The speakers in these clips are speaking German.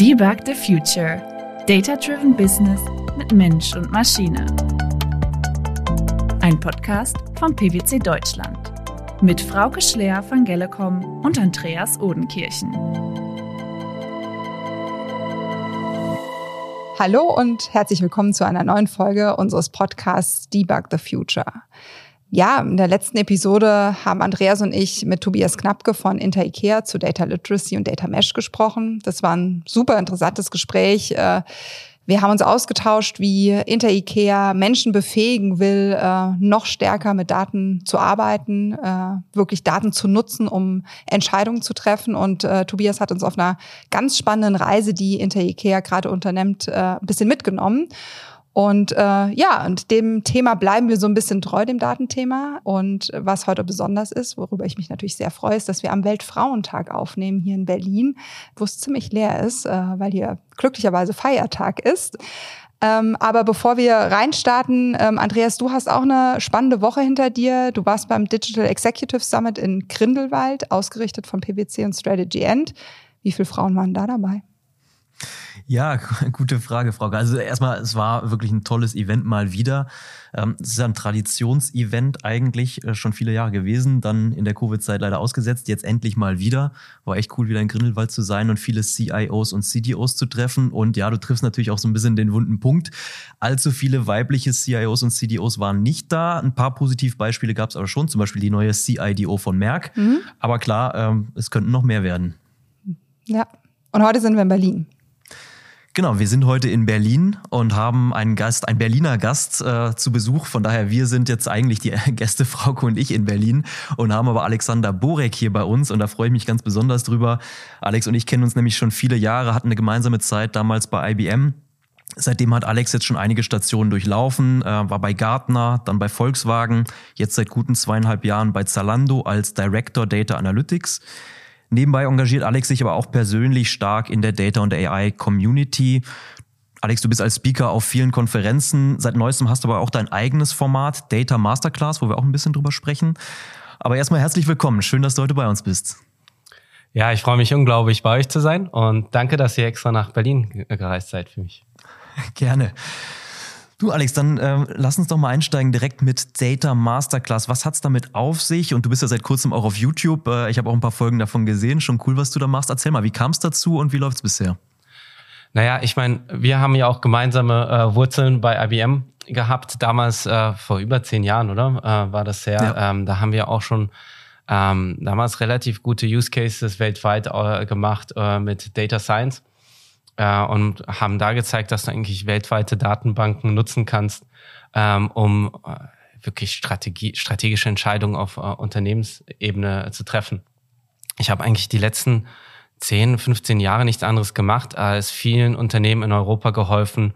Debug the Future. Data-Driven Business mit Mensch und Maschine. Ein Podcast von PwC Deutschland. Mit Frauke Schler von Gellecom und Andreas Odenkirchen. Hallo und herzlich willkommen zu einer neuen Folge unseres Podcasts Debug the Future. Ja, in der letzten Episode haben Andreas und ich mit Tobias Knappke von Inter IKEA zu Data Literacy und Data Mesh gesprochen. Das war ein super interessantes Gespräch. Äh, wir haben uns ausgetauscht, wie Inter IKEA Menschen befähigen will, äh, noch stärker mit Daten zu arbeiten, äh, wirklich Daten zu nutzen, um Entscheidungen zu treffen. Und Tobias hat uns auf einer ganz spannenden Reise, die Inter IKEA gerade unternimmt, ein bisschen mitgenommen. Und äh, ja, und dem Thema bleiben wir so ein bisschen treu, dem Datenthema. Und was heute besonders ist, worüber ich mich natürlich sehr freue, ist, dass wir am Weltfrauentag aufnehmen hier in Berlin, wo es ziemlich leer ist, äh, weil hier glücklicherweise Feiertag ist. Ähm, aber bevor wir reinstarten, ähm, Andreas, du hast auch eine spannende Woche hinter dir. Du warst beim Digital Executive Summit in Grindelwald, ausgerichtet von PwC und Strategy End. Wie viele Frauen waren da dabei? Ja, gute Frage, Frau. Also erstmal, es war wirklich ein tolles Event mal wieder. Ähm, es ist ein Traditionsevent eigentlich äh, schon viele Jahre gewesen, dann in der Covid-Zeit leider ausgesetzt, jetzt endlich mal wieder. War echt cool, wieder in Grindelwald zu sein und viele CIOs und CDOs zu treffen. Und ja, du triffst natürlich auch so ein bisschen den wunden Punkt. Allzu viele weibliche CIOs und CDOs waren nicht da. Ein paar Positivbeispiele gab es aber schon, zum Beispiel die neue CIDO von Merck. Mhm. Aber klar, ähm, es könnten noch mehr werden. Ja, und heute sind wir in Berlin. Genau, wir sind heute in Berlin und haben einen Gast, einen Berliner Gast äh, zu Besuch. Von daher, wir sind jetzt eigentlich die Gäste, Frauke und ich in Berlin und haben aber Alexander Borek hier bei uns und da freue ich mich ganz besonders drüber. Alex und ich kennen uns nämlich schon viele Jahre, hatten eine gemeinsame Zeit damals bei IBM. Seitdem hat Alex jetzt schon einige Stationen durchlaufen, äh, war bei Gartner, dann bei Volkswagen, jetzt seit guten zweieinhalb Jahren bei Zalando als Director Data Analytics. Nebenbei engagiert Alex sich aber auch persönlich stark in der Data- und AI-Community. Alex, du bist als Speaker auf vielen Konferenzen. Seit neuestem hast du aber auch dein eigenes Format, Data Masterclass, wo wir auch ein bisschen drüber sprechen. Aber erstmal herzlich willkommen. Schön, dass du heute bei uns bist. Ja, ich freue mich unglaublich, bei euch zu sein und danke, dass ihr extra nach Berlin gereist seid für mich. Gerne. Du, Alex, dann äh, lass uns doch mal einsteigen direkt mit Data Masterclass. Was hat's damit auf sich? Und du bist ja seit kurzem auch auf YouTube. Äh, ich habe auch ein paar Folgen davon gesehen. Schon cool, was du da machst. Erzähl mal, wie kam es dazu und wie läuft's bisher? Naja, ich meine, wir haben ja auch gemeinsame äh, Wurzeln bei IBM gehabt. Damals, äh, vor über zehn Jahren, oder? Äh, war das her. Ja. Ähm, da haben wir auch schon ähm, damals relativ gute Use Cases weltweit äh, gemacht äh, mit Data Science äh, und haben da gezeigt, dass du eigentlich weltweite Datenbanken nutzen kannst, ähm, um äh, wirklich Strategie, strategische Entscheidungen auf äh, Unternehmensebene zu treffen. Ich habe eigentlich die letzten 10, 15 Jahre nichts anderes gemacht, als vielen Unternehmen in Europa geholfen,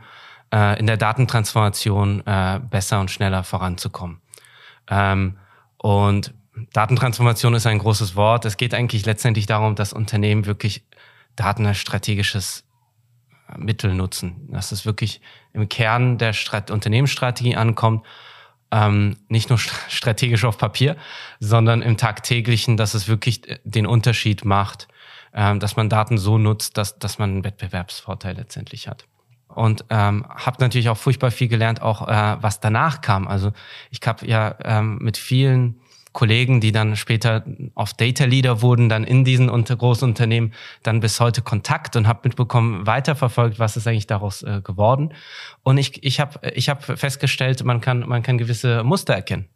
äh, in der Datentransformation äh, besser und schneller voranzukommen. Ähm, und Datentransformation ist ein großes Wort. Es geht eigentlich letztendlich darum, dass Unternehmen wirklich Daten als strategisches Mittel nutzen. Dass es wirklich im Kern der Strat Unternehmensstrategie ankommt, ähm, nicht nur strategisch auf Papier, sondern im tagtäglichen, dass es wirklich den Unterschied macht, ähm, dass man Daten so nutzt, dass, dass man einen Wettbewerbsvorteil letztendlich hat. Und ähm, habe natürlich auch furchtbar viel gelernt, auch äh, was danach kam. Also ich habe ja ähm, mit vielen Kollegen, die dann später auf Data Leader wurden, dann in diesen unter Großunternehmen dann bis heute Kontakt und habe mitbekommen, weiterverfolgt, was ist eigentlich daraus äh, geworden. Und ich, ich habe ich hab festgestellt, man kann, man kann gewisse Muster erkennen.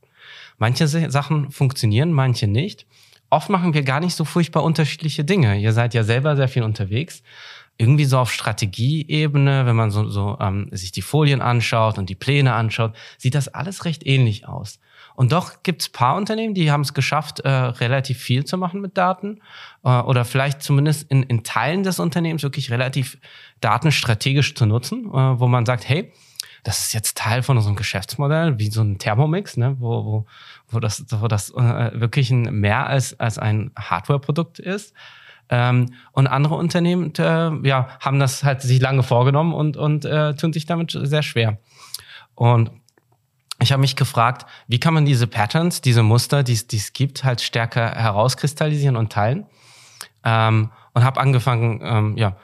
Manche Sachen funktionieren, manche nicht. Oft machen wir gar nicht so furchtbar unterschiedliche Dinge. Ihr seid ja selber sehr viel unterwegs irgendwie so auf Strategieebene, wenn man so, so ähm, sich die Folien anschaut und die Pläne anschaut, sieht das alles recht ähnlich aus. Und doch gibt es paar Unternehmen, die haben es geschafft, äh, relativ viel zu machen mit Daten äh, oder vielleicht zumindest in, in Teilen des Unternehmens wirklich relativ datenstrategisch zu nutzen, äh, wo man sagt, hey, das ist jetzt Teil von unserem Geschäftsmodell, wie so ein Thermomix, ne, wo, wo, wo das, wo das äh, wirklich ein, mehr als, als ein Hardware-Produkt ist. Ähm, und andere Unternehmen äh, ja, haben das halt sich lange vorgenommen und, und äh, tun sich damit sehr schwer. Und ich habe mich gefragt, wie kann man diese Patterns, diese Muster, die es gibt, halt stärker herauskristallisieren und teilen. Ähm, und habe angefangen, ähm, ja,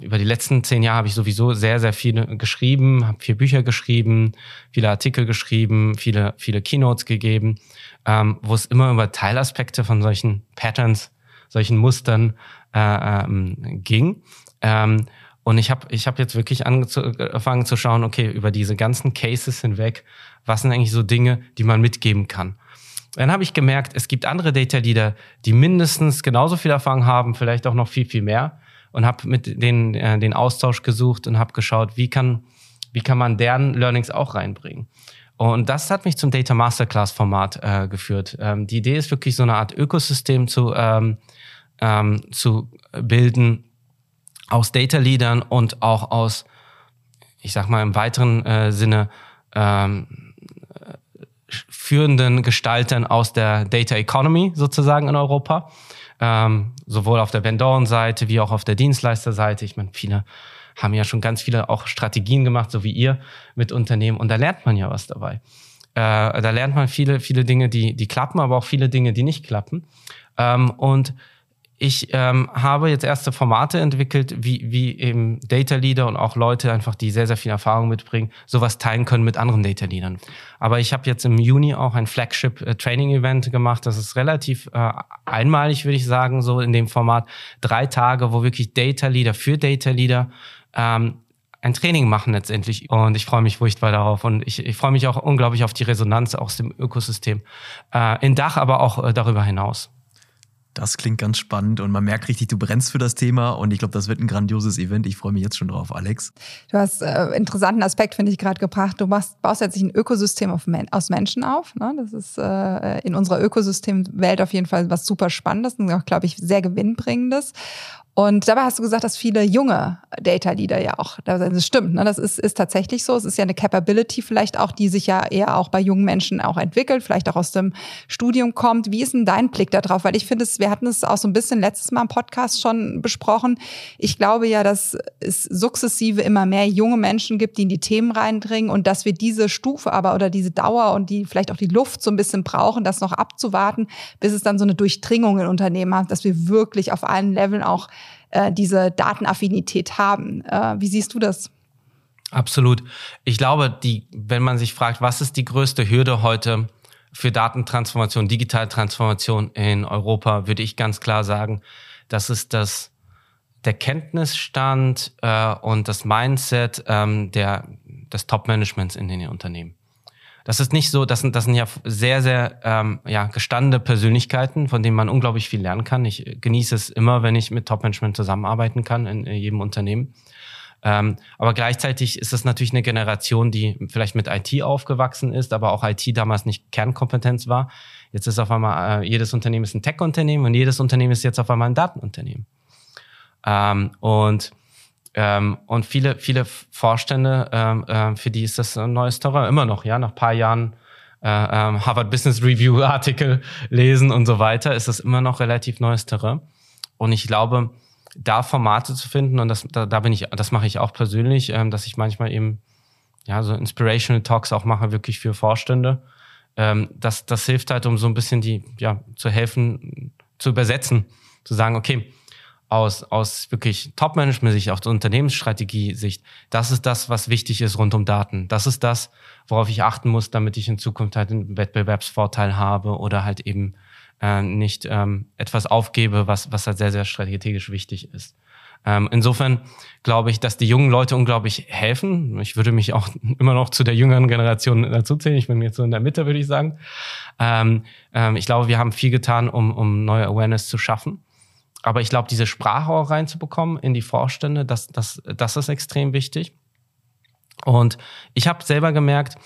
über die letzten zehn Jahre habe ich sowieso sehr, sehr viele geschrieben, habe vier Bücher geschrieben, viele Artikel geschrieben, viele, viele Keynotes gegeben, ähm, wo es immer über Teilaspekte von solchen Patterns, solchen Mustern äh, ähm, ging. Ähm, und ich habe ich hab jetzt wirklich angefangen zu schauen, okay, über diese ganzen Cases hinweg, was sind eigentlich so Dinge, die man mitgeben kann. Dann habe ich gemerkt, es gibt andere Data Leader, die mindestens genauso viel Erfahrung haben, vielleicht auch noch viel, viel mehr. Und habe mit denen äh, den Austausch gesucht und habe geschaut, wie kann, wie kann man deren Learnings auch reinbringen. Und das hat mich zum Data Masterclass Format äh, geführt. Ähm, die Idee ist wirklich so eine Art Ökosystem zu, ähm, ähm, zu bilden aus Data Leadern und auch aus, ich sag mal im weiteren äh, Sinne, ähm, führenden Gestaltern aus der Data Economy sozusagen in Europa. Ähm, sowohl auf der Vendoren-Seite wie auch auf der Dienstleisterseite. Ich meine, viele haben ja schon ganz viele auch Strategien gemacht, so wie ihr mit Unternehmen. Und da lernt man ja was dabei. Äh, da lernt man viele, viele Dinge, die, die klappen, aber auch viele Dinge, die nicht klappen. Ähm, und ich ähm, habe jetzt erste Formate entwickelt, wie, wie eben Data Leader und auch Leute einfach, die sehr, sehr viel Erfahrung mitbringen, sowas teilen können mit anderen Data Leadern. Aber ich habe jetzt im Juni auch ein Flagship äh, Training Event gemacht. Das ist relativ äh, einmalig, würde ich sagen, so in dem Format. Drei Tage, wo wirklich Data Leader für Data Leader ähm, ein Training machen letztendlich. Und ich freue mich furchtbar darauf. Und ich, ich freue mich auch unglaublich auf die Resonanz aus dem Ökosystem. Äh, in Dach, aber auch äh, darüber hinaus. Das klingt ganz spannend und man merkt richtig, du brennst für das Thema und ich glaube, das wird ein grandioses Event. Ich freue mich jetzt schon drauf, Alex. Du hast äh, interessanten Aspekt, finde ich, gerade gebracht. Du machst, baust jetzt ein Ökosystem auf, aus Menschen auf. Ne? Das ist äh, in unserer Ökosystemwelt auf jeden Fall was super Spannendes und auch, glaube ich, sehr gewinnbringendes. Und dabei hast du gesagt, dass viele junge Data Leader ja auch, das stimmt, ne? das ist, ist tatsächlich so. Es ist ja eine Capability vielleicht auch, die sich ja eher auch bei jungen Menschen auch entwickelt, vielleicht auch aus dem Studium kommt. Wie ist denn dein Blick darauf? Weil ich finde, wir hatten es auch so ein bisschen letztes Mal im Podcast schon besprochen. Ich glaube ja, dass es sukzessive immer mehr junge Menschen gibt, die in die Themen reindringen und dass wir diese Stufe aber oder diese Dauer und die vielleicht auch die Luft so ein bisschen brauchen, das noch abzuwarten, bis es dann so eine Durchdringung in Unternehmen hat, dass wir wirklich auf allen Leveln auch äh, diese Datenaffinität haben. Äh, wie siehst du das? Absolut. Ich glaube, die, wenn man sich fragt, was ist die größte Hürde heute für Datentransformation, digitale Transformation in Europa, würde ich ganz klar sagen, das ist das der Kenntnisstand äh, und das Mindset ähm, der, des Top-Managements in den Unternehmen. Das ist nicht so, das sind, das sind ja sehr, sehr ähm, ja, gestandene Persönlichkeiten, von denen man unglaublich viel lernen kann. Ich genieße es immer, wenn ich mit Top-Management zusammenarbeiten kann in, in jedem Unternehmen. Ähm, aber gleichzeitig ist es natürlich eine Generation, die vielleicht mit IT aufgewachsen ist, aber auch IT damals nicht Kernkompetenz war. Jetzt ist auf einmal, äh, jedes Unternehmen ist ein Tech-Unternehmen und jedes Unternehmen ist jetzt auf einmal ein Datenunternehmen. Ähm, und ähm, und viele, viele Vorstände, ähm, äh, für die ist das ein neues Terrain, immer noch, ja, nach paar Jahren äh, ähm, Harvard Business Review Artikel lesen und so weiter, ist das immer noch relativ neues Terrain. Und ich glaube, da Formate zu finden, und das, da, da bin ich, das mache ich auch persönlich, ähm, dass ich manchmal eben ja so Inspirational Talks auch mache, wirklich für Vorstände. Ähm, das, das hilft halt, um so ein bisschen die, ja, zu helfen, zu übersetzen, zu sagen, okay, aus, aus wirklich Top-Management-Sicht, aus Unternehmensstrategie-Sicht, das ist das, was wichtig ist rund um Daten. Das ist das, worauf ich achten muss, damit ich in Zukunft halt einen Wettbewerbsvorteil habe oder halt eben äh, nicht ähm, etwas aufgebe, was, was halt sehr, sehr strategisch wichtig ist. Ähm, insofern glaube ich, dass die jungen Leute unglaublich helfen. Ich würde mich auch immer noch zu der jüngeren Generation dazuzählen. Ich bin jetzt so in der Mitte, würde ich sagen. Ähm, ähm, ich glaube, wir haben viel getan, um, um neue Awareness zu schaffen. Aber ich glaube, diese Sprache auch reinzubekommen in die Vorstände, das, das, das ist extrem wichtig. Und ich habe selber gemerkt,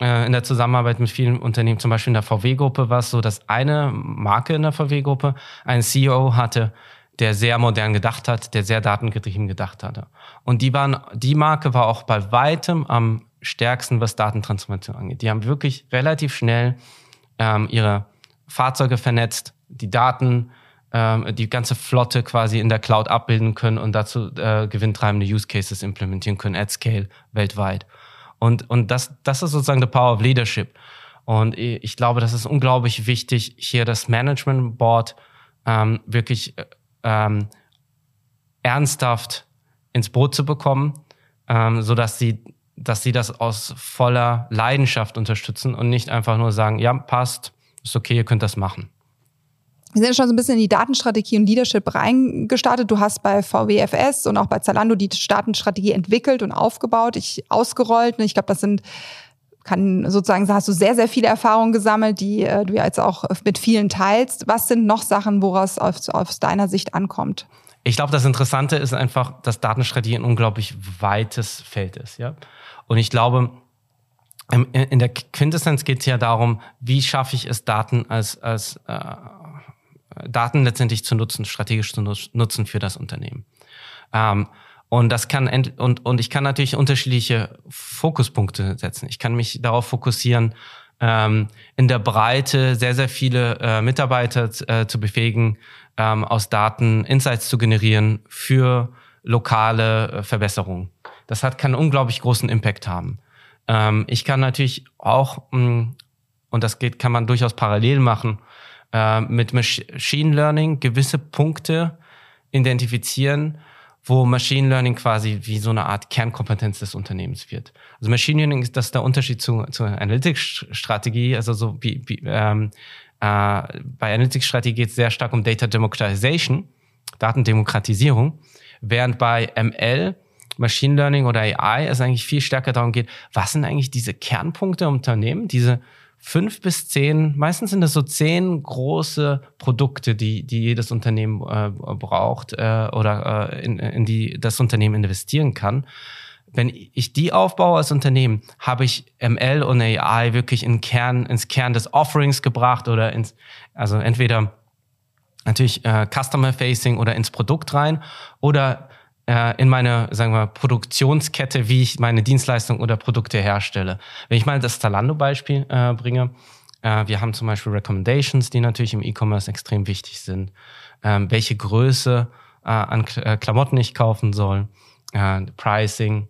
äh, in der Zusammenarbeit mit vielen Unternehmen, zum Beispiel in der VW-Gruppe, war es so, dass eine Marke in der VW-Gruppe einen CEO hatte, der sehr modern gedacht hat, der sehr datengetrieben gedacht hatte. Und die waren, die Marke war auch bei weitem am stärksten, was Datentransformation angeht. Die haben wirklich relativ schnell ähm, ihre Fahrzeuge vernetzt, die Daten ähm, die ganze Flotte quasi in der Cloud abbilden können und dazu äh, gewinntreibende Use Cases implementieren können at scale weltweit. Und, und das, das ist sozusagen the power of leadership. Und ich glaube, das ist unglaublich wichtig, hier das Management Board ähm, wirklich äh, ähm, ernsthaft ins Boot zu bekommen, ähm, so dass sie, dass sie das aus voller Leidenschaft unterstützen und nicht einfach nur sagen, ja, passt, ist okay, ihr könnt das machen. Wir sind schon so ein bisschen in die Datenstrategie und Leadership reingestartet. Du hast bei VWFS und auch bei Zalando die Datenstrategie entwickelt und aufgebaut, ich ausgerollt. Ich glaube, das sind kann sozusagen, hast du sehr, sehr viele Erfahrungen gesammelt, die äh, du jetzt auch mit vielen teilst. Was sind noch Sachen, woraus aus, aus deiner Sicht ankommt? Ich glaube, das Interessante ist einfach, dass Datenstrategie ein unglaublich weites Feld ist. Ja? Und ich glaube, in der Quintessenz geht es ja darum, wie schaffe ich es, Daten als, als äh, Daten letztendlich zu nutzen, strategisch zu nutzen für das Unternehmen. Ähm, und das kann und und ich kann natürlich unterschiedliche Fokuspunkte setzen. Ich kann mich darauf fokussieren, ähm, in der Breite sehr sehr viele äh, Mitarbeiter äh, zu befähigen, ähm, aus Daten Insights zu generieren für lokale äh, Verbesserungen. Das hat kann unglaublich großen Impact haben. Ähm, ich kann natürlich auch mh, mm, und das geht kann man durchaus parallel machen äh, mit Machine Learning gewisse Punkte identifizieren wo Machine Learning quasi wie so eine Art Kernkompetenz des Unternehmens wird. Also Machine Learning ist das der Unterschied zu, zur Analytics-Strategie. Also so wie, wie ähm, äh, bei Analytics-Strategie geht es sehr stark um Data Democratization, Datendemokratisierung, während bei ML Machine Learning oder AI es eigentlich viel stärker darum geht, was sind eigentlich diese Kernpunkte im Unternehmen, diese fünf bis zehn, meistens sind das so zehn große Produkte, die, die jedes Unternehmen äh, braucht äh, oder äh, in, in die das Unternehmen investieren kann. Wenn ich die aufbaue als Unternehmen, habe ich ML und AI wirklich in Kern, ins Kern des Offerings gebracht oder ins, also entweder natürlich äh, Customer Facing oder ins Produkt rein oder äh, in meine, sagen wir, Produktionskette, wie ich meine Dienstleistungen oder Produkte herstelle. Wenn ich mal das Zalando-Beispiel äh, bringe, äh, wir haben zum Beispiel Recommendations, die natürlich im E-Commerce extrem wichtig sind. Ähm, welche Größe äh, an äh, Klamotten ich kaufen soll, äh, Pricing,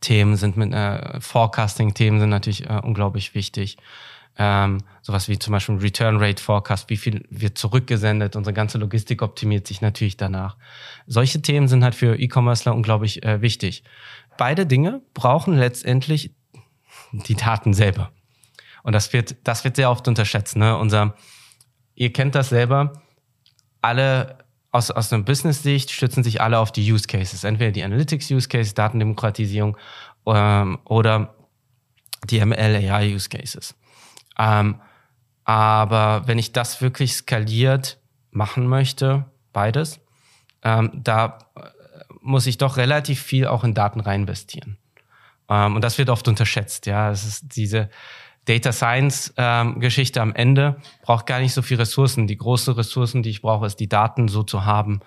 Themen sind mit äh, Forecasting-Themen sind natürlich äh, unglaublich wichtig ähm, sowas wie zum Beispiel Return Rate Forecast, wie viel wird zurückgesendet, unsere ganze Logistik optimiert sich natürlich danach. Solche Themen sind halt für E-Commercer unglaublich äh, wichtig. Beide Dinge brauchen letztendlich die Daten selber. Und das wird, das wird sehr oft unterschätzt. Ne? Unser, ihr kennt das selber, alle aus, aus einer Business-Sicht stützen sich alle auf die Use Cases. Entweder die Analytics-Use Case, Datendemokratisierung ähm, oder die ML-AI-Use Cases. Ähm, aber wenn ich das wirklich skaliert machen möchte, beides, ähm, da äh, muss ich doch relativ viel auch in Daten reinvestieren. Ähm, und das wird oft unterschätzt. Ja, es ist diese Data Science ähm, Geschichte am Ende braucht gar nicht so viel Ressourcen. Die großen Ressourcen, die ich brauche, ist die Daten so zu haben,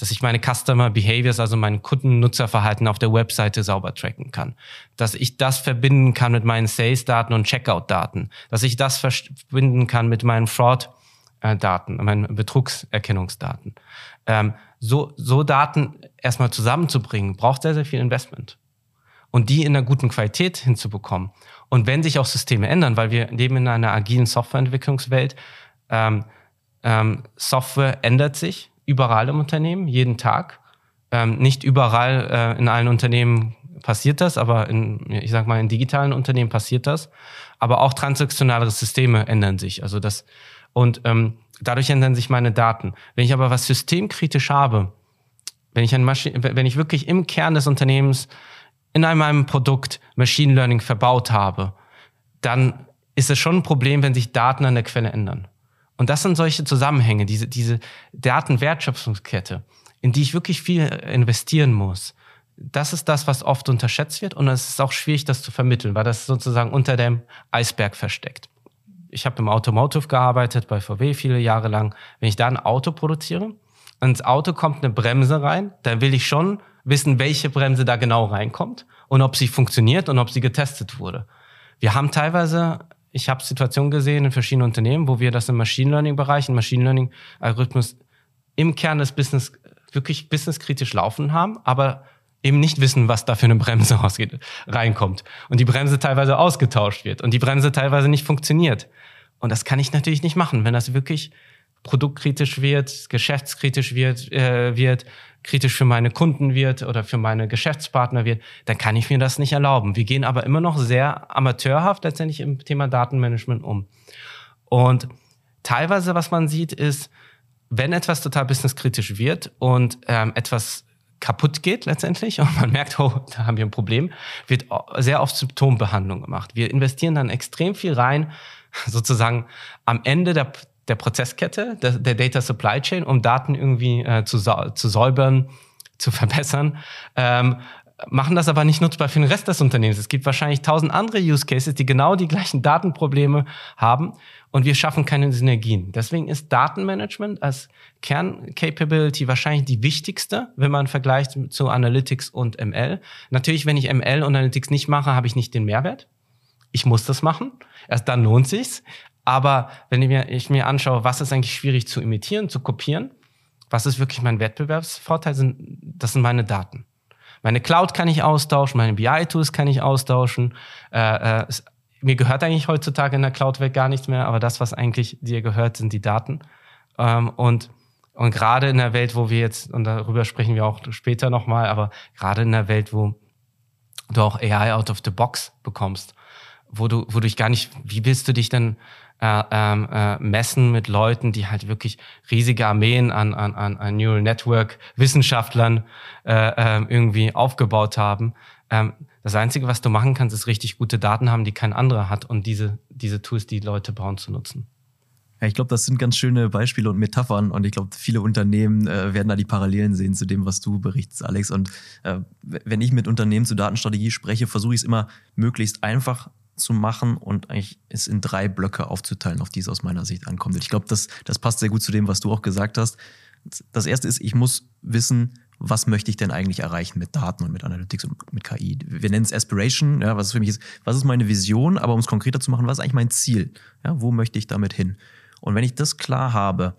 dass ich meine Customer Behaviors, also mein Kundennutzerverhalten auf der Webseite sauber tracken kann, dass ich das verbinden kann mit meinen Sales-Daten und Checkout-Daten, dass ich das verbinden kann mit meinen Fraud-Daten, meinen Betrugserkennungsdaten. Ähm, so, so Daten erstmal zusammenzubringen, braucht sehr, sehr viel Investment. Und die in einer guten Qualität hinzubekommen. Und wenn sich auch Systeme ändern, weil wir leben in einer agilen Softwareentwicklungswelt, ähm, ähm, Software ändert sich, überall im Unternehmen, jeden Tag. Ähm, nicht überall äh, in allen Unternehmen passiert das, aber in, ich sag mal, in digitalen Unternehmen passiert das. Aber auch transaktionale Systeme ändern sich. Also das, und ähm, dadurch ändern sich meine Daten. Wenn ich aber was systemkritisch habe, wenn ich, ein Maschine, wenn ich wirklich im Kern des Unternehmens in einem Produkt Machine Learning verbaut habe, dann ist es schon ein Problem, wenn sich Daten an der Quelle ändern. Und das sind solche Zusammenhänge, diese, diese Datenwertschöpfungskette, in die ich wirklich viel investieren muss. Das ist das, was oft unterschätzt wird und es ist auch schwierig, das zu vermitteln, weil das sozusagen unter dem Eisberg versteckt. Ich habe im Automotive gearbeitet, bei VW viele Jahre lang. Wenn ich da ein Auto produziere und ins Auto kommt eine Bremse rein, dann will ich schon wissen, welche Bremse da genau reinkommt und ob sie funktioniert und ob sie getestet wurde. Wir haben teilweise ich habe Situationen gesehen in verschiedenen Unternehmen, wo wir das im Machine Learning Bereich, im Machine Learning Algorithmus im Kern des Business wirklich businesskritisch laufen haben, aber eben nicht wissen, was da für eine Bremse ausgeht, reinkommt und die Bremse teilweise ausgetauscht wird und die Bremse teilweise nicht funktioniert. Und das kann ich natürlich nicht machen, wenn das wirklich produktkritisch wird, geschäftskritisch wird, äh, wird, kritisch für meine Kunden wird oder für meine Geschäftspartner wird, dann kann ich mir das nicht erlauben. Wir gehen aber immer noch sehr amateurhaft letztendlich im Thema Datenmanagement um. Und teilweise, was man sieht, ist, wenn etwas total businesskritisch wird und ähm, etwas kaputt geht letztendlich und man merkt, oh, da haben wir ein Problem, wird sehr oft Symptombehandlung gemacht. Wir investieren dann extrem viel rein, sozusagen am Ende der, der Prozesskette, der, der Data Supply Chain, um Daten irgendwie äh, zu, zu säubern, zu verbessern. Ähm, machen das aber nicht nutzbar für den Rest des Unternehmens. Es gibt wahrscheinlich tausend andere Use Cases, die genau die gleichen Datenprobleme haben und wir schaffen keine Synergien. Deswegen ist Datenmanagement als Kerncapability wahrscheinlich die wichtigste, wenn man vergleicht zu Analytics und ML. Natürlich, wenn ich ML und Analytics nicht mache, habe ich nicht den Mehrwert. Ich muss das machen. Erst dann lohnt sich's. Aber wenn ich mir, ich mir anschaue, was ist eigentlich schwierig zu imitieren, zu kopieren, was ist wirklich mein Wettbewerbsvorteil, sind, das sind meine Daten. Meine Cloud kann ich austauschen, meine BI-Tools kann ich austauschen. Äh, äh, mir gehört eigentlich heutzutage in der Cloud-Welt gar nichts mehr, aber das, was eigentlich dir gehört, sind die Daten. Ähm, und und gerade in der Welt, wo wir jetzt, und darüber sprechen wir auch später nochmal, aber gerade in der Welt, wo du auch AI out of the box bekommst, wo du, wo du dich gar nicht, wie willst du dich denn äh, ähm, äh, messen mit Leuten, die halt wirklich riesige Armeen an, an, an Neural Network Wissenschaftlern äh, äh, irgendwie aufgebaut haben. Ähm, das Einzige, was du machen kannst, ist richtig gute Daten haben, die kein anderer hat und diese, diese Tools, die Leute bauen, zu nutzen. Ja, ich glaube, das sind ganz schöne Beispiele und Metaphern und ich glaube, viele Unternehmen äh, werden da die Parallelen sehen zu dem, was du berichtest, Alex. Und äh, wenn ich mit Unternehmen zu Datenstrategie spreche, versuche ich es immer möglichst einfach zu machen und eigentlich es in drei Blöcke aufzuteilen, auf die es aus meiner Sicht ankommt. Ich glaube, das, das passt sehr gut zu dem, was du auch gesagt hast. Das erste ist, ich muss wissen, was möchte ich denn eigentlich erreichen mit Daten und mit Analytics und mit KI? Wir nennen es Aspiration, ja, was für mich ist, was ist meine Vision, aber um es konkreter zu machen, was ist eigentlich mein Ziel? Ja, wo möchte ich damit hin? Und wenn ich das klar habe,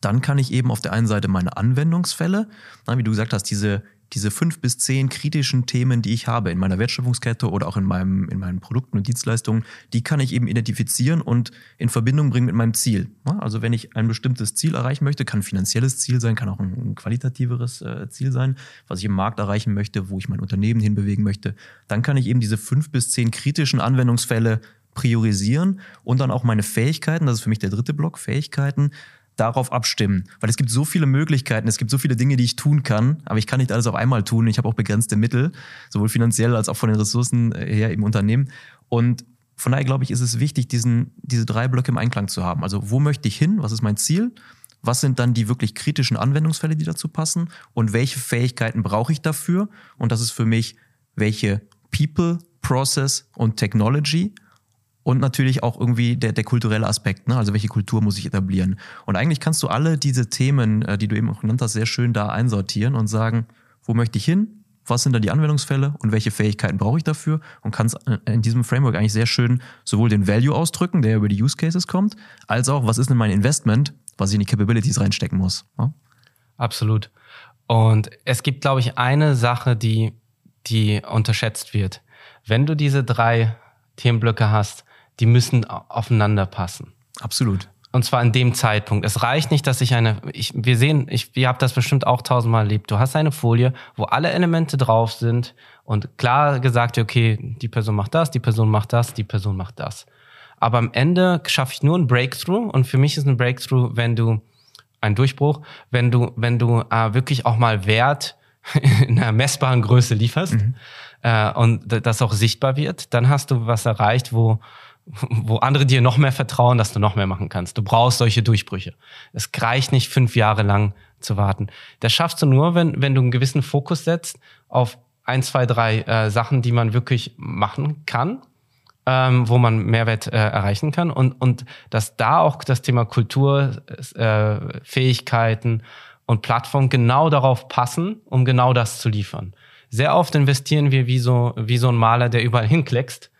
dann kann ich eben auf der einen Seite meine Anwendungsfälle, wie du gesagt hast, diese diese fünf bis zehn kritischen Themen, die ich habe in meiner Wertschöpfungskette oder auch in, meinem, in meinen Produkten und Dienstleistungen, die kann ich eben identifizieren und in Verbindung bringen mit meinem Ziel. Also wenn ich ein bestimmtes Ziel erreichen möchte, kann ein finanzielles Ziel sein, kann auch ein, qualitativeres äh, Ziel sein, was ich im Markt erreichen möchte, wo ich mein Unternehmen hinbewegen möchte, dann kann ich eben diese fünf bis zehn kritischen Anwendungsfälle priorisieren und dann auch meine Fähigkeiten, das ist für mich der dritte Block, Fähigkeiten, darauf abstimmen. Weil es gibt so viele Möglichkeiten, es gibt so viele Dinge, die ich tun kann, aber ich kann nicht alles auf einmal tun. Ich habe auch begrenzte Mittel, sowohl finanziell als auch von den Ressourcen äh, her im Unternehmen. Und von daher glaube ich, ist es wichtig, diesen, diese drei Blöcke im Einklang zu haben. Also wo möchte ich hin? Was ist mein Ziel? Was sind dann die wirklich kritischen Anwendungsfälle, die dazu passen? Und welche Fähigkeiten brauche ich dafür? Und das ist für mich, welche People, Process und Technology und natürlich auch irgendwie der, der kulturelle Aspekt, ne? also welche Kultur muss ich etablieren. Und eigentlich kannst du alle diese Themen, äh, die du eben auch genannt hast, sehr schön da einsortieren und sagen, wo möchte ich hin, was sind da die Anwendungsfälle und welche Fähigkeiten brauche ich dafür und kannst äh, in diesem Framework eigentlich sehr schön sowohl den Value ausdrücken, der über die Use Cases kommt, als auch, was ist denn mein Investment, was ich in die Capabilities reinstecken muss. Ja? Absolut. Und es gibt, glaube ich, eine Sache, die, die unterschätzt wird. Wenn du diese drei Themenblöcke hast, die müssen aufeinander passen. Absolut. Und zwar in dem Zeitpunkt. Es reicht nicht, dass ich eine, ich, wir sehen, ich, ihr habt das bestimmt auch tausendmal erlebt. Du hast eine Folie, wo alle Elemente drauf sind und klar gesagt, okay, die Person macht das, die Person macht das, die Person macht das. Aber am Ende schaffe ich nur ein Breakthrough und für mich ist ein Breakthrough, wenn du, ein Durchbruch, wenn du, wenn du äh, wirklich auch mal Wert in einer messbaren Größe lieferst mhm. äh, und das auch sichtbar wird, dann hast du was erreicht, wo, wo andere dir noch mehr vertrauen, dass du noch mehr machen kannst. Du brauchst solche Durchbrüche. Es reicht nicht, fünf Jahre lang zu warten. Das schaffst du nur, wenn, wenn du einen gewissen Fokus setzt auf ein, zwei, drei äh, Sachen, die man wirklich machen kann, ähm, wo man Mehrwert äh, erreichen kann und, und dass da auch das Thema Kultur, äh, Fähigkeiten und Plattform genau darauf passen, um genau das zu liefern. Sehr oft investieren wir wie so, wie so ein Maler, der überall hinkleckst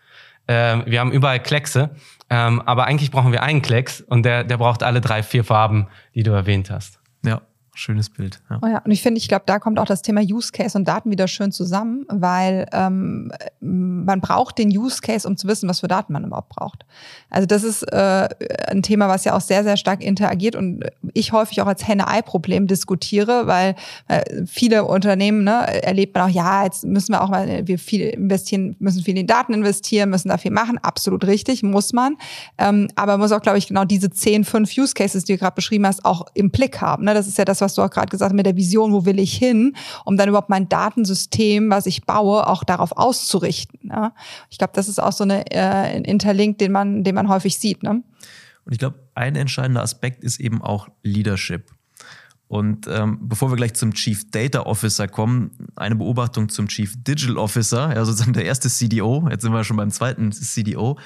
ähm, wir haben überall Kleckse, ähm, aber eigentlich brauchen wir einen Klecks und der, der braucht alle drei, vier Farben, die du erwähnt hast. Ja, schönes Bild. Ja. Oh ja, und ich finde, ich glaube, da kommt auch das Thema Use Case und Daten wieder schön zusammen, weil ähm, man braucht den Use Case, um zu wissen, was für Daten man überhaupt braucht. Also das ist äh, ein Thema, was ja auch sehr, sehr stark interagiert und ich häufig auch als Henne-Ei-Problem diskutiere, weil äh, viele Unternehmen ne, erlebt man auch, ja, jetzt müssen wir auch mal, wir viel investieren, müssen viel in Daten investieren, müssen da viel machen. Absolut richtig, muss man. Ähm, aber man muss auch, glaube ich, genau diese zehn, fünf Use Cases, die du gerade beschrieben hast, auch im Blick haben. Ne? Das ist ja das, was du auch gerade gesagt mit der Vision, wo will ich hin, um dann überhaupt mein Datensystem, was ich baue, auch darauf auszurichten. Ne? Ich glaube, das ist auch so eine, äh, ein Interlink, den man, den man häufig sieht. Ne? Und ich glaube, ein entscheidender Aspekt ist eben auch Leadership. Und ähm, bevor wir gleich zum Chief Data Officer kommen, eine Beobachtung zum Chief Digital Officer, ja sozusagen der erste CDO, jetzt sind wir schon beim zweiten CDO.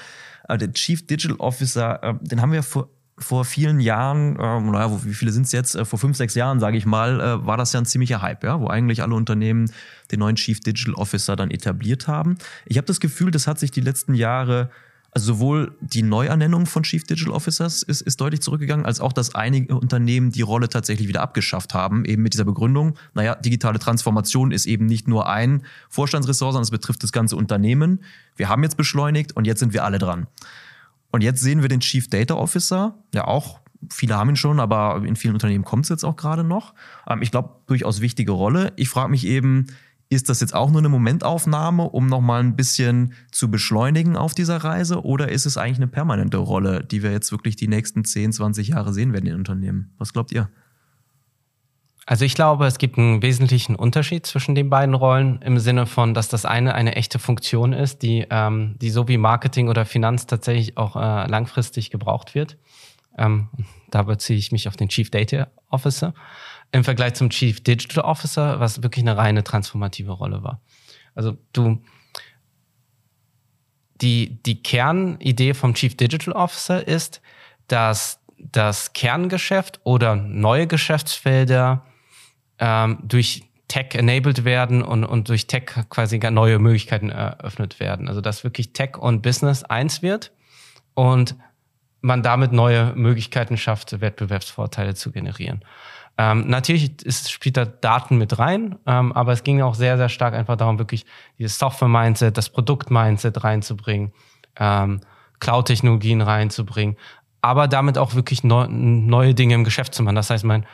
Aber der Chief Digital Officer, äh, den haben wir vor vor vielen Jahren, äh, naja, wie viele sind es jetzt? Äh, vor fünf, sechs Jahren, sage ich mal, äh, war das ja ein ziemlicher Hype, ja, wo eigentlich alle Unternehmen den neuen Chief Digital Officer dann etabliert haben. Ich habe das Gefühl, das hat sich die letzten Jahre also sowohl die Neuernennung von Chief Digital Officers ist, ist deutlich zurückgegangen, als auch, dass einige Unternehmen die Rolle tatsächlich wieder abgeschafft haben, eben mit dieser Begründung, naja, digitale Transformation ist eben nicht nur ein Vorstandsressort, sondern es betrifft das ganze Unternehmen. Wir haben jetzt beschleunigt und jetzt sind wir alle dran. Und jetzt sehen wir den Chief Data Officer, ja auch, viele haben ihn schon, aber in vielen Unternehmen kommt es jetzt auch gerade noch. Ähm, ich glaube, durchaus wichtige Rolle. Ich frage mich eben, ist das jetzt auch nur eine Momentaufnahme, um nochmal ein bisschen zu beschleunigen auf dieser Reise? Oder ist es eigentlich eine permanente Rolle, die wir jetzt wirklich die nächsten 10, 20 Jahre sehen werden in Unternehmen? Was glaubt ihr? Also ich glaube, es gibt einen wesentlichen Unterschied zwischen den beiden Rollen im Sinne von, dass das eine eine echte Funktion ist, die, ähm, die so wie Marketing oder Finanz tatsächlich auch äh, langfristig gebraucht wird. Ähm, da beziehe ich mich auf den Chief Data Officer im Vergleich zum Chief Digital Officer, was wirklich eine reine transformative Rolle war. Also du, die, die Kernidee vom Chief Digital Officer ist, dass das Kerngeschäft oder neue Geschäftsfelder ähm, durch Tech enabled werden und, und durch Tech quasi neue Möglichkeiten eröffnet werden. Also dass wirklich Tech und Business eins wird und man damit neue Möglichkeiten schafft, Wettbewerbsvorteile zu generieren. Ähm, natürlich ist, spielt da Daten mit rein, ähm, aber es ging auch sehr, sehr stark einfach darum, wirklich dieses Software-Mindset, das Produkt-Mindset reinzubringen, ähm, Cloud-Technologien reinzubringen, aber damit auch wirklich neu, neue Dinge im Geschäft zu machen. Das heißt, mein,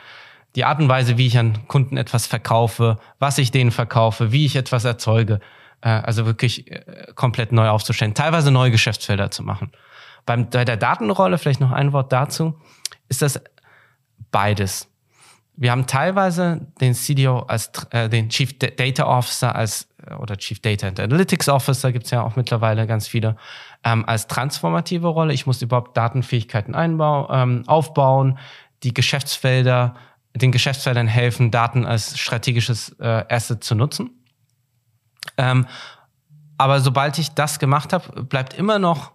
die Art und Weise, wie ich an Kunden etwas verkaufe, was ich denen verkaufe, wie ich etwas erzeuge, äh, also wirklich äh, komplett neu aufzustellen, teilweise neue Geschäftsfelder zu machen. Beim, bei der Datenrolle, vielleicht noch ein Wort dazu, ist das beides. Wir haben teilweise den CDO als äh, den Chief Data Officer als äh, oder Chief Data and Analytics Officer gibt's ja auch mittlerweile ganz viele ähm, als transformative Rolle. Ich muss überhaupt Datenfähigkeiten einbauen, ähm, aufbauen, die Geschäftsfelder den Geschäftsfeldern helfen, Daten als strategisches äh, Asset zu nutzen. Ähm, aber sobald ich das gemacht habe, bleibt immer noch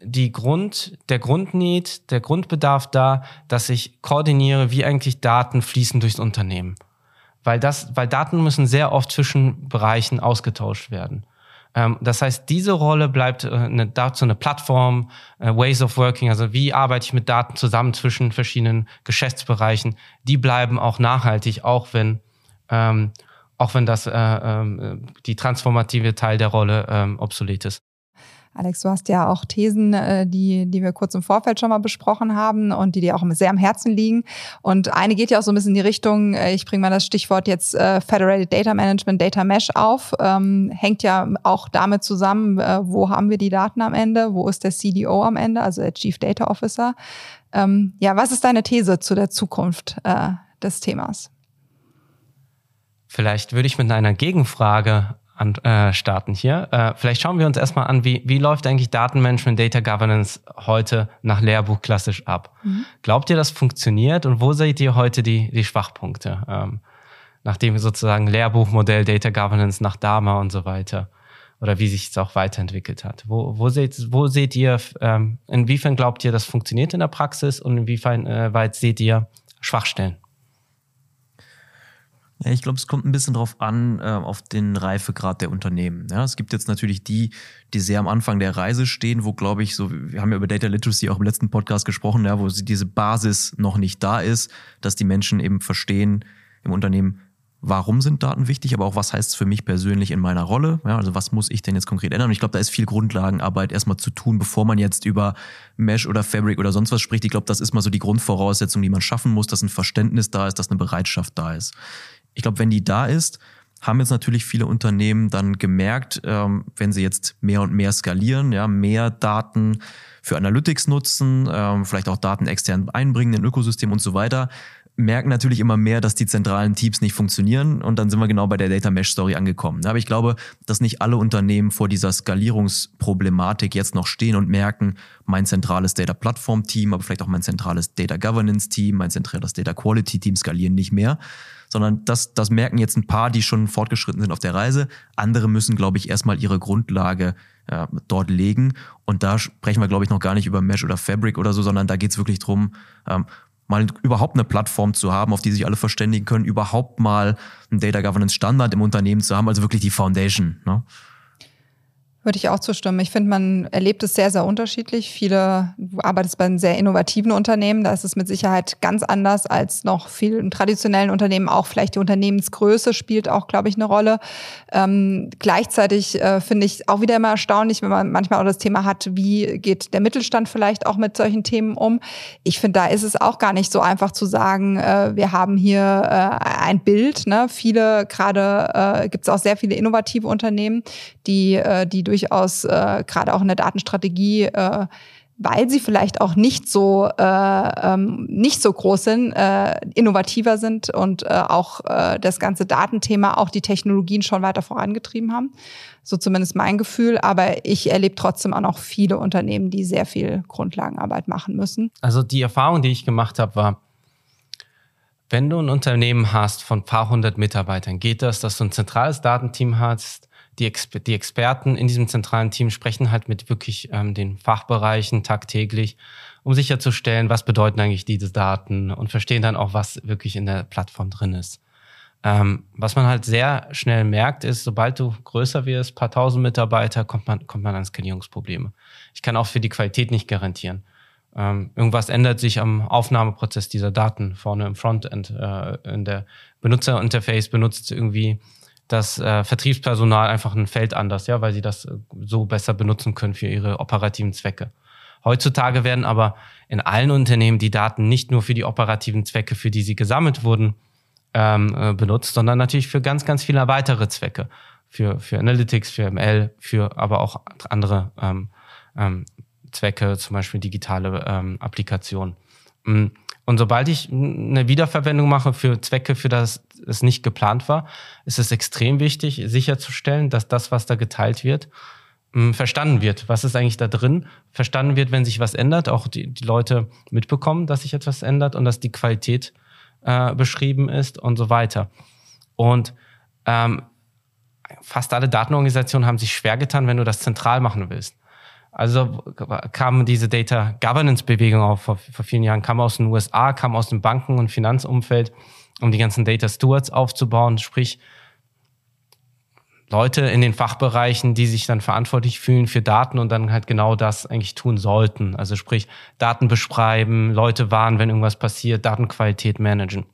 die Grund, der Grundneed, der Grundbedarf da, dass ich koordiniere, wie eigentlich Daten fließen durchs Unternehmen. Weil das, weil Daten müssen sehr oft zwischen Bereichen ausgetauscht werden. Ähm, das heißt, diese Rolle bleibt äh, eine, dazu eine Plattform, äh, Ways of Working, also wie arbeite ich mit Daten zusammen zwischen verschiedenen Geschäftsbereichen, die bleiben auch nachhaltig, auch wenn, ähm, auch wenn das äh, äh, die transformative Teil der Rolle ähm, obsolet ist. Alex, du hast ja auch Thesen, äh, die, die wir kurz im Vorfeld schon mal besprochen haben und die dir auch sehr am Herzen liegen. Und eine geht ja auch so ein bisschen in die Richtung, äh, ich bringe mal das Stichwort jetzt äh, Federated Data Management, Data Mesh auf. Ähm, hängt ja auch damit zusammen, wo haben wir die Daten am Ende, wo ist der CDO am Ende, also der Chief Data Officer. Ähm, ja, was ist deine These zu der Zukunft des Themas? Vielleicht würde ich mit einer Gegenfrage an, äh, starten hier. Äh, vielleicht schauen wir uns erstmal an, wie, wie läuft eigentlich Datenmanagement, Data Governance heute nach Lehrbuch klassisch ab? Mhm. Glaubt ihr, das funktioniert und wo seht ihr heute die, die Schwachpunkte? Ähm, nachdem sozusagen Lehrbuchmodell Data Governance nach Dama und so weiter oder wie sich es auch weiterentwickelt hat. Wo, wo, seht, wo seht ihr, ähm, inwiefern glaubt ihr, das funktioniert in der Praxis und inwiefern äh, weit seht ihr Schwachstellen? Ja, ich glaube, es kommt ein bisschen drauf an, äh, auf den Reifegrad der Unternehmen. Ja, es gibt jetzt natürlich die, die sehr am Anfang der Reise stehen, wo, glaube ich, so, wir haben ja über Data Literacy auch im letzten Podcast gesprochen, ja, wo diese Basis noch nicht da ist, dass die Menschen eben verstehen im Unternehmen, warum sind Daten wichtig, aber auch was heißt es für mich persönlich in meiner Rolle? Ja, also was muss ich denn jetzt konkret ändern? Und ich glaube, da ist viel Grundlagenarbeit erstmal zu tun, bevor man jetzt über Mesh oder Fabric oder sonst was spricht. Ich glaube, das ist mal so die Grundvoraussetzung, die man schaffen muss, dass ein Verständnis da ist, dass eine Bereitschaft da ist. Ich glaube, wenn die da ist, haben jetzt natürlich viele Unternehmen dann gemerkt, ähm, wenn sie jetzt mehr und mehr skalieren, ja, mehr Daten für Analytics nutzen, ähm, vielleicht auch Daten extern einbringen in Ökosystem und so weiter, merken natürlich immer mehr, dass die zentralen Teams nicht funktionieren und dann sind wir genau bei der Data Mesh Story angekommen. Aber ich glaube, dass nicht alle Unternehmen vor dieser Skalierungsproblematik jetzt noch stehen und merken, mein zentrales Data Plattform Team, aber vielleicht auch mein zentrales Data Governance Team, mein zentrales Data Quality Team skalieren nicht mehr, sondern das, das merken jetzt ein paar, die schon fortgeschritten sind auf der Reise. Andere müssen, glaube ich, erstmal ihre Grundlage äh, dort legen. Und da sprechen wir, glaube ich, noch gar nicht über Mesh oder Fabric oder so, sondern da geht es wirklich drum, ähm, mal überhaupt eine Plattform zu haben, auf die sich alle verständigen können, überhaupt mal einen Data Governance Standard im Unternehmen zu haben, also wirklich die Foundation. Ne? Würde ich auch zustimmen. Ich finde, man erlebt es sehr, sehr unterschiedlich. Viele, du arbeitest bei einem sehr innovativen Unternehmen, da ist es mit Sicherheit ganz anders als noch vielen traditionellen Unternehmen. Auch vielleicht die Unternehmensgröße spielt auch, glaube ich, eine Rolle. Ähm, gleichzeitig äh, finde ich auch wieder immer erstaunlich, wenn man manchmal auch das Thema hat, wie geht der Mittelstand vielleicht auch mit solchen Themen um. Ich finde, da ist es auch gar nicht so einfach zu sagen, äh, wir haben hier äh, ein Bild. Ne? Viele, gerade äh, gibt es auch sehr viele innovative Unternehmen, die, äh, die durchaus äh, gerade auch in der Datenstrategie äh, weil sie vielleicht auch nicht so äh, ähm, nicht so groß sind, äh, innovativer sind und äh, auch äh, das ganze Datenthema, auch die Technologien schon weiter vorangetrieben haben. So zumindest mein Gefühl. Aber ich erlebe trotzdem auch noch viele Unternehmen, die sehr viel Grundlagenarbeit machen müssen. Also die Erfahrung, die ich gemacht habe, war, wenn du ein Unternehmen hast von ein paar hundert Mitarbeitern, geht das, dass du ein zentrales Datenteam hast, die, Exper die Experten in diesem zentralen Team sprechen halt mit wirklich ähm, den Fachbereichen tagtäglich, um sicherzustellen, was bedeuten eigentlich diese Daten und verstehen dann auch, was wirklich in der Plattform drin ist. Ähm, was man halt sehr schnell merkt, ist, sobald du größer wirst, paar tausend Mitarbeiter, kommt man, kommt man an Skalierungsprobleme. Ich kann auch für die Qualität nicht garantieren. Ähm, irgendwas ändert sich am Aufnahmeprozess dieser Daten vorne im Frontend. Äh, in der Benutzerinterface benutzt irgendwie das äh, Vertriebspersonal einfach ein Feld anders, ja, weil sie das äh, so besser benutzen können für ihre operativen Zwecke. Heutzutage werden aber in allen Unternehmen die Daten nicht nur für die operativen Zwecke, für die sie gesammelt wurden, ähm, äh, benutzt, sondern natürlich für ganz, ganz viele weitere Zwecke. Für, für Analytics, für ML, für aber auch andere ähm, ähm, Zwecke, zum Beispiel digitale ähm, Applikationen. Mm. Und sobald ich eine Wiederverwendung mache für Zwecke, für das es nicht geplant war, ist es extrem wichtig, sicherzustellen, dass das, was da geteilt wird, mm, verstanden wird. Was ist eigentlich da drin? Verstanden wird, wenn sich was ändert, auch die, die Leute mitbekommen, dass sich etwas ändert und dass die Qualität äh, beschrieben ist und so weiter. Und ähm, fast alle Datenorganisationen haben sich schwer getan, wenn du das zentral machen willst. Also kam diese Data Governance Bewegung auf vor, vor vielen Jahren, kam aus den USA, kam aus dem Banken- und Finanzumfeld, um die ganzen Data Stewards aufzubauen, sprich Leute in den Fachbereichen, die sich dann verantwortlich fühlen für Daten und dann halt genau das eigentlich tun sollten. Also sprich Daten beschreiben, Leute warnen, wenn irgendwas passiert, Datenqualität managen.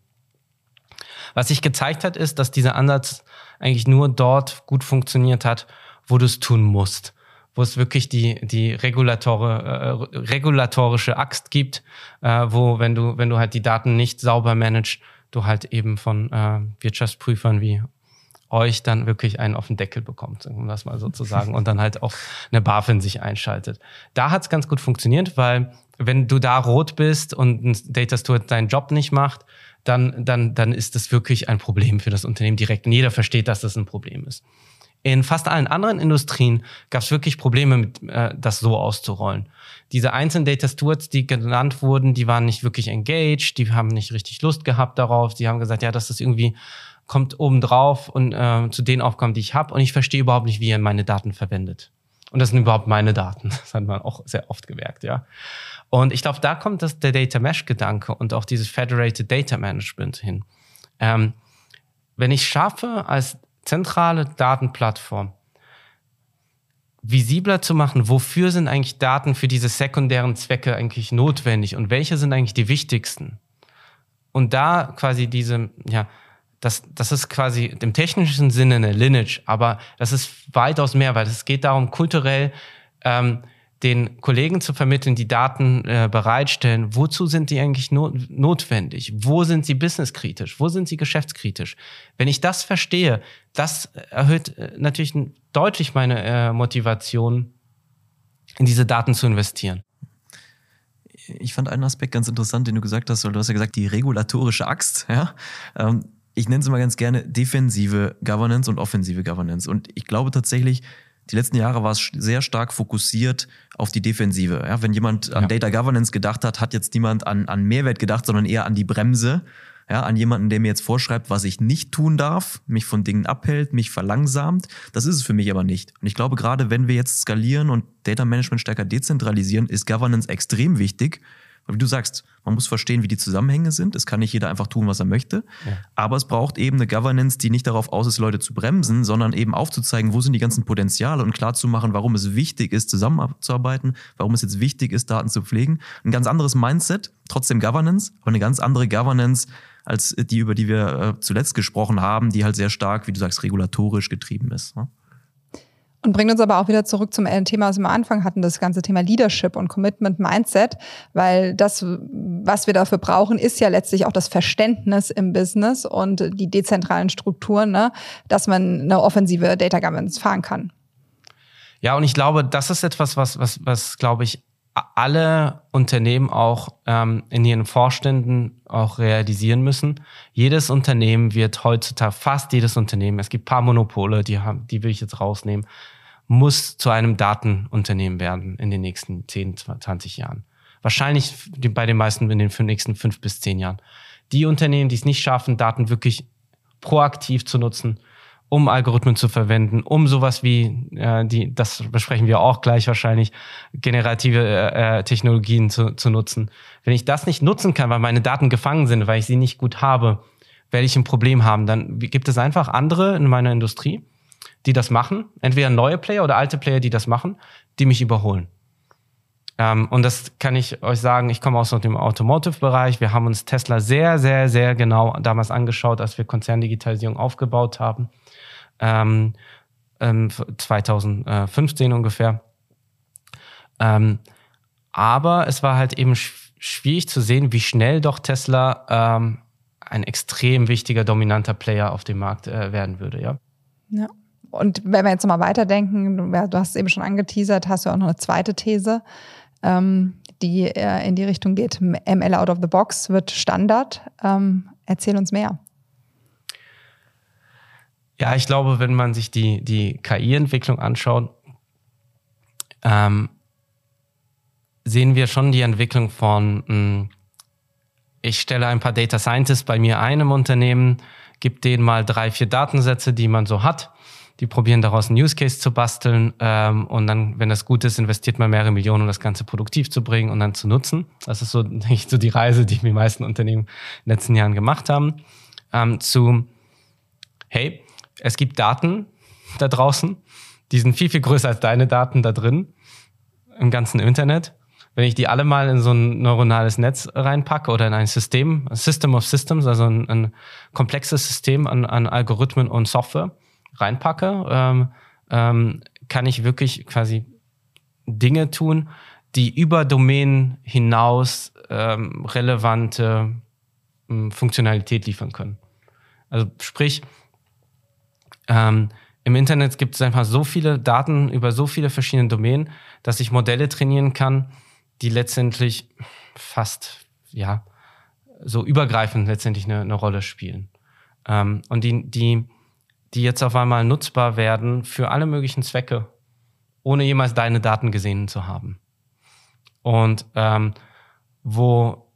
Was sich gezeigt hat, ist, dass dieser Ansatz eigentlich nur dort gut funktioniert hat, wo du es tun musst wo es wirklich die, die Regulatore, äh, regulatorische Axt gibt, äh, wo, wenn du, wenn du halt die Daten nicht sauber managst, du halt eben von äh, Wirtschaftsprüfern wie euch dann wirklich einen auf den Deckel bekommt, um das mal so zu sagen, und dann halt auch eine BaFin sich einschaltet. Da hat es ganz gut funktioniert, weil wenn du da rot bist und ein Data Steward deinen Job nicht macht, dann, dann, dann ist das wirklich ein Problem für das Unternehmen direkt. Und jeder versteht, dass das ein Problem ist. In fast allen anderen Industrien gab es wirklich Probleme, mit, äh, das so auszurollen. Diese einzelnen Data Stewards, die genannt wurden, die waren nicht wirklich engaged, die haben nicht richtig Lust gehabt darauf. Die haben gesagt, ja, das ist irgendwie kommt oben drauf und äh, zu den Aufgaben, die ich habe, und ich verstehe überhaupt nicht, wie ihr meine Daten verwendet. Und das sind überhaupt meine Daten. Das hat man auch sehr oft gemerkt, ja. Und ich glaube, da kommt das, der Data Mesh-Gedanke und auch dieses Federated Data Management hin. Ähm, wenn ich schaffe, als zentrale Datenplattform visibler zu machen, wofür sind eigentlich Daten für diese sekundären Zwecke eigentlich notwendig und welche sind eigentlich die wichtigsten? Und da quasi diese, ja, das, das ist quasi im technischen Sinne eine Lineage, aber das ist weitaus mehr, weil es geht darum, kulturell ähm, den Kollegen zu vermitteln, die Daten äh, bereitstellen, wozu sind die eigentlich not notwendig? Wo sind sie businesskritisch? Wo sind sie geschäftskritisch? Wenn ich das verstehe, das erhöht äh, natürlich deutlich meine äh, Motivation, in diese Daten zu investieren. Ich fand einen Aspekt ganz interessant, den du gesagt hast, weil du hast ja gesagt, die regulatorische Axt, ja. Ähm, ich nenne es immer ganz gerne defensive Governance und offensive Governance. Und ich glaube tatsächlich, die letzten Jahre war es sehr stark fokussiert auf die Defensive. Ja, wenn jemand an ja. Data Governance gedacht hat, hat jetzt niemand an, an Mehrwert gedacht, sondern eher an die Bremse. Ja, an jemanden, der mir jetzt vorschreibt, was ich nicht tun darf, mich von Dingen abhält, mich verlangsamt. Das ist es für mich aber nicht. Und ich glaube, gerade wenn wir jetzt skalieren und Data Management stärker dezentralisieren, ist Governance extrem wichtig, wie du sagst, man muss verstehen, wie die Zusammenhänge sind. Es kann nicht jeder einfach tun, was er möchte. Ja. Aber es braucht eben eine Governance, die nicht darauf aus ist, Leute zu bremsen, sondern eben aufzuzeigen, wo sind die ganzen Potenziale und klarzumachen, warum es wichtig ist, zusammenzuarbeiten, warum es jetzt wichtig ist, Daten zu pflegen. Ein ganz anderes Mindset, trotzdem Governance, aber eine ganz andere Governance als die, über die wir äh, zuletzt gesprochen haben, die halt sehr stark, wie du sagst, regulatorisch getrieben ist. Ne? Und bringt uns aber auch wieder zurück zum Thema, was wir am Anfang hatten, das ganze Thema Leadership und Commitment Mindset, weil das, was wir dafür brauchen, ist ja letztlich auch das Verständnis im Business und die dezentralen Strukturen, ne, dass man eine offensive Data Governance fahren kann. Ja, und ich glaube, das ist etwas, was, was, was glaube ich, alle Unternehmen auch ähm, in ihren Vorständen auch realisieren müssen. Jedes Unternehmen wird heutzutage, fast jedes Unternehmen, es gibt paar Monopole, die, haben, die will ich jetzt rausnehmen, muss zu einem Datenunternehmen werden in den nächsten 10, 20 Jahren. Wahrscheinlich bei den meisten in den nächsten fünf bis zehn Jahren. Die Unternehmen, die es nicht schaffen, Daten wirklich proaktiv zu nutzen, um Algorithmen zu verwenden, um sowas wie, äh, die, das besprechen wir auch gleich wahrscheinlich, generative äh, äh Technologien zu, zu nutzen. Wenn ich das nicht nutzen kann, weil meine Daten gefangen sind, weil ich sie nicht gut habe, werde ich ein Problem haben. Dann gibt es einfach andere in meiner Industrie, die das machen, entweder neue Player oder alte Player, die das machen, die mich überholen. Ähm, und das kann ich euch sagen, ich komme aus dem Automotive-Bereich. Wir haben uns Tesla sehr, sehr, sehr genau damals angeschaut, als wir Konzerndigitalisierung aufgebaut haben. Ähm, ähm, 2015 ungefähr. Ähm, aber es war halt eben schwierig zu sehen, wie schnell doch Tesla ähm, ein extrem wichtiger, dominanter Player auf dem Markt äh, werden würde, ja. Ja. Und wenn wir jetzt mal weiterdenken, du hast es eben schon angeteasert, hast du auch noch eine zweite These, ähm, die äh, in die Richtung geht, ML out of the box wird Standard. Ähm, erzähl uns mehr. Ja, ich glaube, wenn man sich die, die KI-Entwicklung anschaut, ähm, sehen wir schon die Entwicklung von, mh, hm, ich stelle ein paar Data Scientists bei mir ein im Unternehmen, gebe denen mal drei, vier Datensätze, die man so hat die probieren daraus einen Use Case zu basteln ähm, und dann, wenn das gut ist, investiert man mehrere Millionen, um das Ganze produktiv zu bringen und dann zu nutzen. Das ist so, nicht so die Reise, die die meisten Unternehmen in den letzten Jahren gemacht haben. Ähm, zu, hey, es gibt Daten da draußen, die sind viel, viel größer als deine Daten da drin im ganzen Internet. Wenn ich die alle mal in so ein neuronales Netz reinpacke oder in ein System, ein System of Systems, also ein, ein komplexes System an, an Algorithmen und Software, reinpacke, ähm, ähm, kann ich wirklich quasi Dinge tun, die über Domänen hinaus ähm, relevante ähm, Funktionalität liefern können. Also sprich, ähm, im Internet gibt es einfach so viele Daten über so viele verschiedene Domänen, dass ich Modelle trainieren kann, die letztendlich fast, ja, so übergreifend letztendlich eine, eine Rolle spielen. Ähm, und die, die die jetzt auf einmal nutzbar werden für alle möglichen Zwecke, ohne jemals deine Daten gesehen zu haben. Und ähm, wo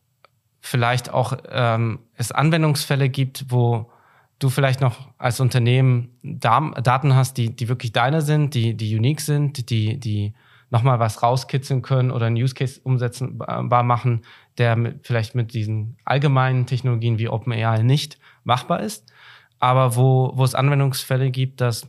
vielleicht auch ähm, es Anwendungsfälle gibt, wo du vielleicht noch als Unternehmen Daten hast, die, die wirklich deine sind, die, die unique sind, die, die nochmal was rauskitzeln können oder einen Use Case umsetzbar machen, der mit, vielleicht mit diesen allgemeinen Technologien wie OpenAI nicht machbar ist. Aber wo, wo es Anwendungsfälle gibt, dass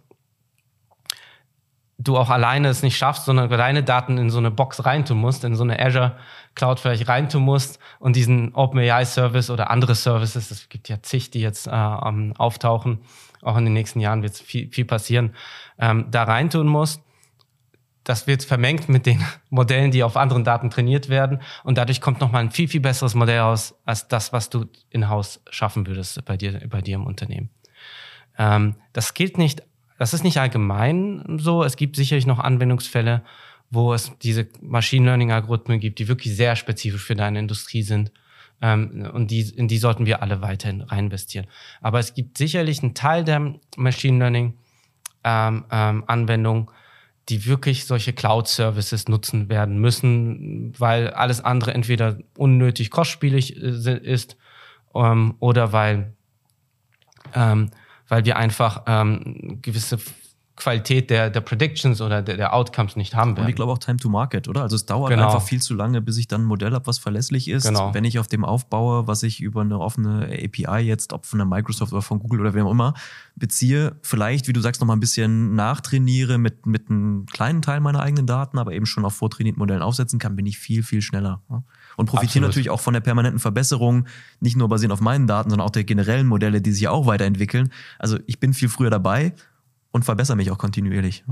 du auch alleine es nicht schaffst, sondern deine Daten in so eine Box reintun musst, in so eine Azure Cloud vielleicht reintun musst und diesen OpenAI Service oder andere Services, es gibt ja zig, die jetzt äh, auftauchen, auch in den nächsten Jahren wird viel, viel passieren, ähm, da reintun musst. Das wird vermengt mit den Modellen, die auf anderen Daten trainiert werden. Und dadurch kommt nochmal ein viel, viel besseres Modell raus, als das, was du in-house schaffen würdest bei dir, bei dir im Unternehmen. Ähm, das gilt nicht das ist nicht allgemein so. Es gibt sicherlich noch Anwendungsfälle, wo es diese Machine Learning Algorithmen gibt, die wirklich sehr spezifisch für deine Industrie sind. Ähm, und die, in die sollten wir alle weiterhin rein investieren. Aber es gibt sicherlich einen Teil der Machine Learning ähm, ähm, Anwendungen, die wirklich solche Cloud-Services nutzen werden müssen, weil alles andere entweder unnötig kostspielig äh, ist ähm, oder weil ähm, weil wir einfach ähm, gewisse Qualität der, der Predictions oder der, der Outcomes nicht haben werden. Und ich glaube auch Time to Market, oder? Also es dauert genau. einfach viel zu lange, bis ich dann ein Modell habe, was verlässlich ist. Genau. Wenn ich auf dem aufbaue, was ich über eine offene API jetzt, ob von der Microsoft oder von Google oder wem auch immer, beziehe, vielleicht, wie du sagst, noch mal ein bisschen nachtrainiere mit, mit einem kleinen Teil meiner eigenen Daten, aber eben schon auf vortrainierten Modellen aufsetzen kann, bin ich viel, viel schneller. Und profitiere natürlich auch von der permanenten Verbesserung, nicht nur basierend auf meinen Daten, sondern auch der generellen Modelle, die sich auch weiterentwickeln. Also ich bin viel früher dabei und verbessere mich auch kontinuierlich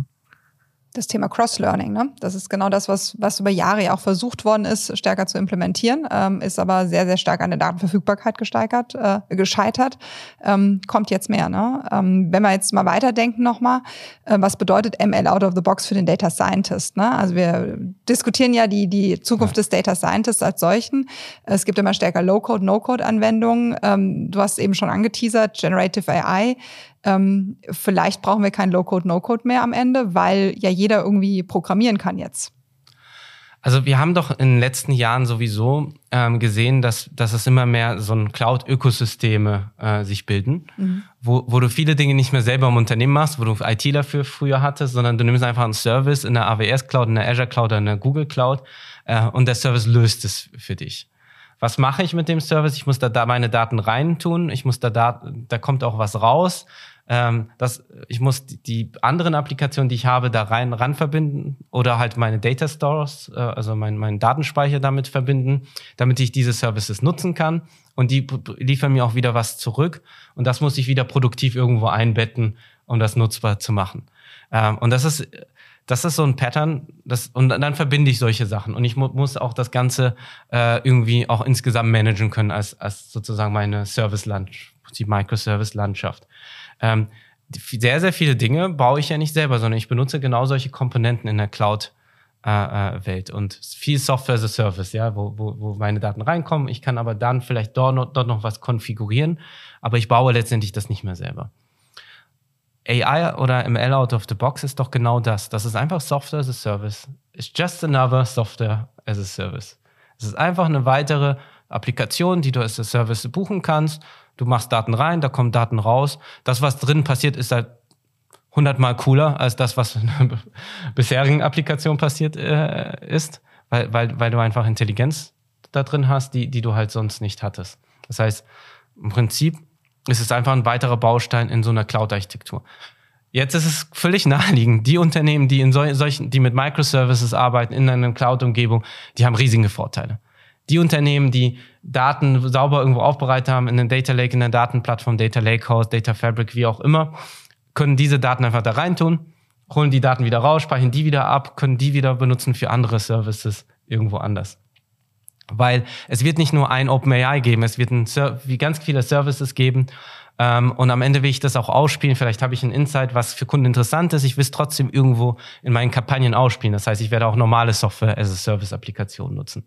das Thema Cross-Learning. Ne? Das ist genau das, was, was über Jahre ja auch versucht worden ist, stärker zu implementieren, ähm, ist aber sehr, sehr stark an der Datenverfügbarkeit gesteigert, äh, gescheitert. Ähm, kommt jetzt mehr. Ne? Ähm, wenn wir jetzt mal weiterdenken nochmal, äh, was bedeutet ML out of the box für den Data Scientist? Ne? Also wir diskutieren ja die, die Zukunft des Data Scientists als solchen. Es gibt immer stärker Low-Code, No-Code-Anwendungen. Ähm, du hast eben schon angeteasert, Generative AI ähm, vielleicht brauchen wir kein Low-Code, No-Code mehr am Ende, weil ja jeder irgendwie programmieren kann jetzt. Also wir haben doch in den letzten Jahren sowieso ähm, gesehen, dass, dass es immer mehr so ein Cloud-Ökosysteme äh, sich bilden, mhm. wo, wo du viele Dinge nicht mehr selber im Unternehmen machst, wo du IT dafür früher hattest, sondern du nimmst einfach einen Service in der AWS Cloud, in der Azure Cloud oder in der Google Cloud äh, und der Service löst es für dich. Was mache ich mit dem Service? Ich muss da, da meine Daten reintun, ich muss da, da, da kommt auch was raus ähm, dass ich muss die anderen Applikationen, die ich habe, da rein ran verbinden oder halt meine Data Stores, äh, also meinen mein Datenspeicher damit verbinden, damit ich diese Services nutzen kann. Und die liefern mir auch wieder was zurück. Und das muss ich wieder produktiv irgendwo einbetten, um das nutzbar zu machen. Ähm, und das ist das ist so ein Pattern, das, und dann verbinde ich solche Sachen. Und ich mu muss auch das Ganze äh, irgendwie auch insgesamt managen können als, als sozusagen meine Service-Landschaft, die Microservice-Landschaft. Ähm, sehr, sehr viele Dinge baue ich ja nicht selber, sondern ich benutze genau solche Komponenten in der Cloud. Äh, äh, Welt und viel Software as a Service, ja, wo, wo, wo meine Daten reinkommen. Ich kann aber dann vielleicht dort noch, dort noch was konfigurieren, aber ich baue letztendlich das nicht mehr selber. AI oder ML out of the box ist doch genau das. Das ist einfach Software as a Service. It's just another Software as a Service. Es ist einfach eine weitere Applikation, die du als Service buchen kannst Du machst Daten rein, da kommen Daten raus. Das, was drin passiert, ist halt hundertmal cooler als das, was in der bisherigen Applikation passiert äh, ist, weil, weil, weil du einfach Intelligenz da drin hast, die, die du halt sonst nicht hattest. Das heißt, im Prinzip ist es einfach ein weiterer Baustein in so einer Cloud-Architektur. Jetzt ist es völlig naheliegend. Die Unternehmen, die in solchen, die mit Microservices arbeiten in einer Cloud-Umgebung, die haben riesige Vorteile die Unternehmen, die Daten sauber irgendwo aufbereitet haben in den Data Lake, in der Datenplattform, Data Lakehouse, Data Fabric, wie auch immer, können diese Daten einfach da reintun, holen die Daten wieder raus, speichern die wieder ab, können die wieder benutzen für andere Services irgendwo anders. Weil es wird nicht nur ein OpenAI geben, es wird ein, wie ganz viele Services geben ähm, und am Ende will ich das auch ausspielen. Vielleicht habe ich ein Insight, was für Kunden interessant ist. Ich will es trotzdem irgendwo in meinen Kampagnen ausspielen. Das heißt, ich werde auch normale Software as a Service Applikationen nutzen.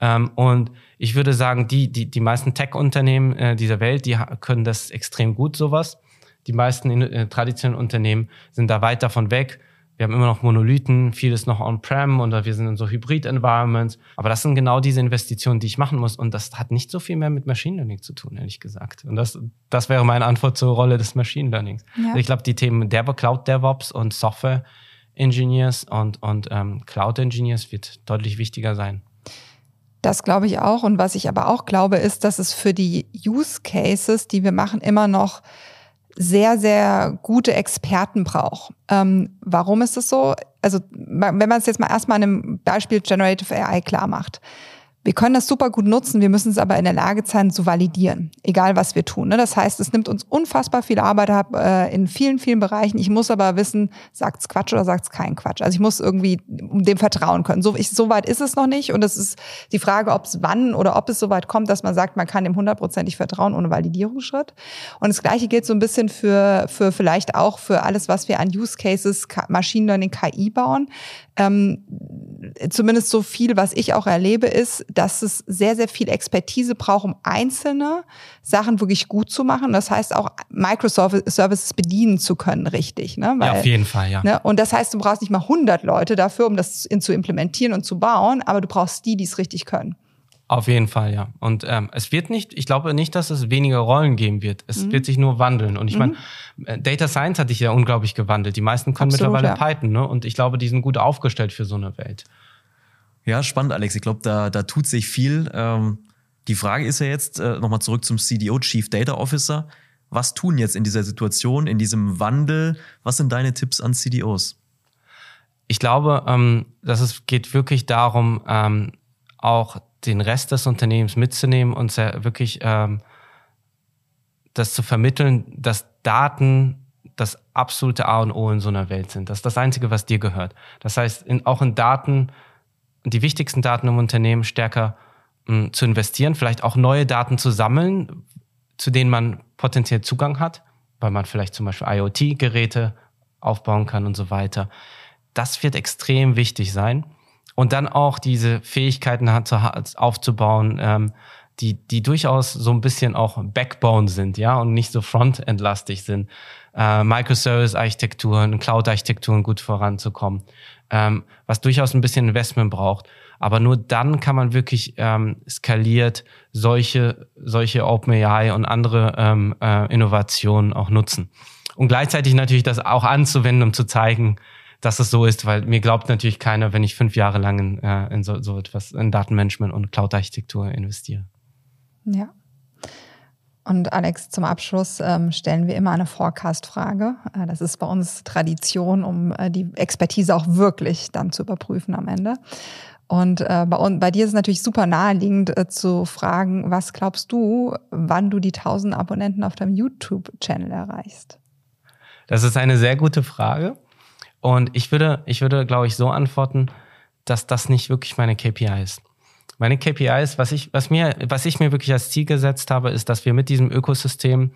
Ähm, und ich würde sagen, die, die, die meisten Tech-Unternehmen äh, dieser Welt, die können das extrem gut, sowas. Die meisten äh, traditionellen Unternehmen sind da weit davon weg. Wir haben immer noch Monolithen, vieles noch on-prem oder wir sind in so Hybrid-Environments. Aber das sind genau diese Investitionen, die ich machen muss. Und das hat nicht so viel mehr mit Machine Learning zu tun, ehrlich gesagt. Und das, das wäre meine Antwort zur Rolle des Machine Learnings. Ja. Ich glaube, die Themen Dev Cloud DevOps und Software Engineers und, und ähm, Cloud Engineers wird deutlich wichtiger sein. Das glaube ich auch. Und was ich aber auch glaube, ist, dass es für die Use Cases, die wir machen, immer noch sehr, sehr gute Experten braucht. Ähm, warum ist es so? Also wenn man es jetzt mal erstmal an einem Beispiel Generative AI klar macht. Wir können das super gut nutzen, wir müssen es aber in der Lage sein zu validieren, egal was wir tun. Ne? Das heißt, es nimmt uns unfassbar viel Arbeit ab äh, in vielen, vielen Bereichen. Ich muss aber wissen, sagt es Quatsch oder sagt es kein Quatsch. Also ich muss irgendwie dem vertrauen können. So, ich, so weit ist es noch nicht und es ist die Frage, ob es wann oder ob es so weit kommt, dass man sagt, man kann dem hundertprozentig vertrauen ohne Validierungsschritt. Und das Gleiche gilt so ein bisschen für, für vielleicht auch für alles, was wir an Use Cases, Machine Learning, KI bauen. Ähm, zumindest so viel, was ich auch erlebe, ist, dass es sehr, sehr viel Expertise braucht, um einzelne Sachen wirklich gut zu machen. Das heißt auch Microservices bedienen zu können, richtig. Ne? Weil, ja, auf jeden Fall, ja. Ne? Und das heißt, du brauchst nicht mal 100 Leute dafür, um das in, zu implementieren und zu bauen, aber du brauchst die, die es richtig können. Auf jeden Fall, ja. Und ähm, es wird nicht, ich glaube nicht, dass es weniger Rollen geben wird. Es mhm. wird sich nur wandeln. Und ich mhm. meine, äh, Data Science hat sich ja unglaublich gewandelt. Die meisten können Absolut, mittlerweile ja. Python, ne? Und ich glaube, die sind gut aufgestellt für so eine Welt. Ja, spannend, Alex. Ich glaube, da, da tut sich viel. Ähm, die Frage ist ja jetzt, äh, nochmal zurück zum CDO, Chief Data Officer. Was tun jetzt in dieser Situation, in diesem Wandel? Was sind deine Tipps an CDOs? Ich glaube, ähm, dass es geht wirklich darum, ähm, auch den Rest des Unternehmens mitzunehmen und wirklich ähm, das zu vermitteln, dass Daten das absolute A und O in so einer Welt sind. Das ist das Einzige, was dir gehört. Das heißt, in, auch in Daten, die wichtigsten Daten im Unternehmen stärker mh, hm, zu investieren, vielleicht auch neue Daten zu sammeln, zu denen man potenziell Zugang hat, weil man vielleicht zum Beispiel IoT-Geräte aufbauen kann und so weiter. Das wird extrem wichtig sein und dann auch diese Fähigkeiten hat, aufzubauen, ähm, die, die durchaus so ein bisschen auch Backbone sind, ja, und nicht so Frontend-lastig sind. Äh, Microservice-Architekturen, Cloud-Architekturen gut voranzukommen, ähm, was durchaus ein bisschen Investment braucht. Aber nur dann kann man wirklich ähm, skaliert solche, solche OpenAI und andere ähm, äh, Innovationen auch nutzen. Und gleichzeitig natürlich das auch anzuwenden, um zu zeigen, dass es so ist, weil mir glaubt natürlich keiner, wenn ich fünf Jahre lang in, äh, in so, so etwas, in Datenmanagement und Cloud-Architektur investiere. Ja. Und Alex, zum Abschluss ähm, stellen wir immer eine Forecast-Frage. Äh, das ist bei uns Tradition, um äh, die Expertise auch wirklich dann zu überprüfen am Ende. Und äh, bei, und bei dir ist es natürlich super naheliegend äh, zu fragen, was glaubst du, wann du die 1000 Abonnenten auf deinem YouTube-Channel erreichst? Das ist eine sehr gute Frage. Und ich würde, ich würde, glaube ich, so antworten, dass das nicht wirklich meine KPI ist. Meine KPI ist, was ich, was mir, was ich mir wirklich als Ziel gesetzt habe, ist, dass wir mit diesem Ökosystem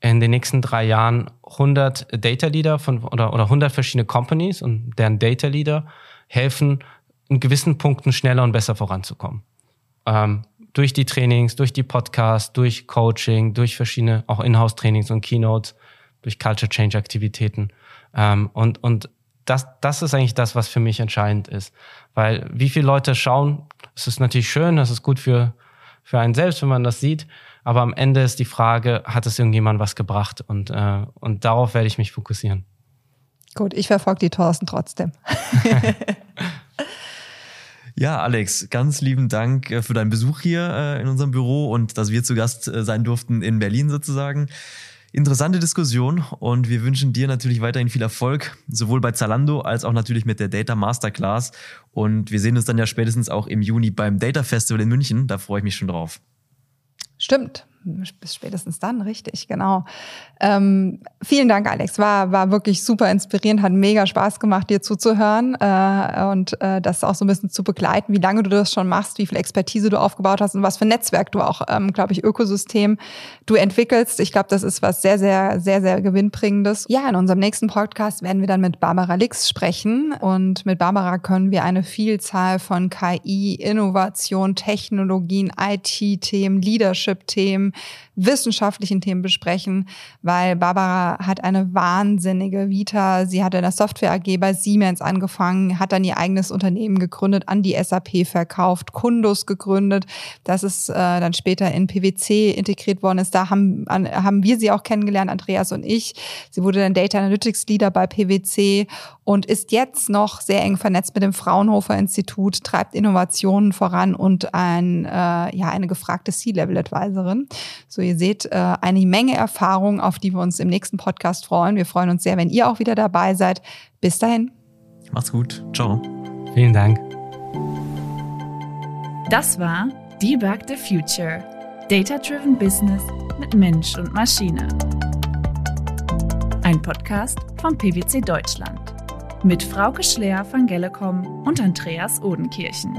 in den nächsten drei Jahren 100 Data Leader von, oder, oder 100 verschiedene Companies und deren Data Leader helfen, in gewissen Punkten schneller und besser voranzukommen. Ähm, durch die Trainings, durch die Podcasts, durch Coaching, durch verschiedene auch Inhouse-Trainings und Keynotes, durch Culture Change Aktivitäten. Ähm, und, und das, das ist eigentlich das, was für mich entscheidend ist. Weil wie viele Leute schauen, es ist natürlich schön, es ist gut für, für einen selbst, wenn man das sieht. Aber am Ende ist die Frage, hat es irgendjemand was gebracht? Und, äh, und darauf werde ich mich fokussieren. Gut, ich verfolge die Thorsten trotzdem. Ja, Alex, ganz lieben Dank äh, für deinen Besuch hier äh, in unserem Büro und dass wir zu Gast äh, sein durften in Berlin sozusagen interessante Diskussion und wir wünschen dir natürlich weiterhin viel Erfolg, sowohl bei Zalando als auch natürlich mit der Data Masterclass. Und wir sehen uns dann ja spätestens auch im Juni beim Data Festival in München. Da freue ich mich schon drauf. Stimmt bis spätestens dann, richtig, genau. Ähm, vielen Dank, Alex. War, war wirklich super inspirierend, hat mega Spaß gemacht, dir zuzuhören äh, und äh, das auch so ein bisschen zu begleiten, wie lange du das schon machst, wie viel Expertise du aufgebaut hast und was für ein Netzwerk du auch, ähm, glaube ich, Ökosystem du entwickelst. Ich glaube, das ist was sehr, sehr, sehr, sehr gewinnbringendes. Ja, in unserem nächsten Podcast werden wir dann mit Barbara Lix sprechen und mit Barbara können wir eine Vielzahl von KI, Innovation, Technologien, IT-Themen, Leadership-Themen, wissenschaftlichen Themen besprechen, weil Barbara hat eine wahnsinnige Vita. Sie hat in der Software AG bei Siemens angefangen, hat dann ihr eigenes Unternehmen gegründet, an die SAP verkauft, Kundus gegründet. Das ist äh, dann später in PwC integriert worden ist. Da haben, an, haben wir sie auch kennengelernt, Andreas und ich. Sie wurde dann Data Analytics Leader bei PwC und ist jetzt noch sehr eng vernetzt mit dem Fraunhofer Institut, treibt Innovationen voran und ein, äh, ja, eine gefragte C-Level-Advisorin. So, ihr seht äh, eine Menge Erfahrung, auf die wir uns im nächsten Podcast freuen. Wir freuen uns sehr, wenn ihr auch wieder dabei seid. Bis dahin. Macht's gut. Ciao. Vielen Dank. Das war Debug the Future. Data-Driven Business mit Mensch und Maschine. Ein Podcast von PwC Deutschland. Mit Frauke Schler von Gellecom und Andreas Odenkirchen.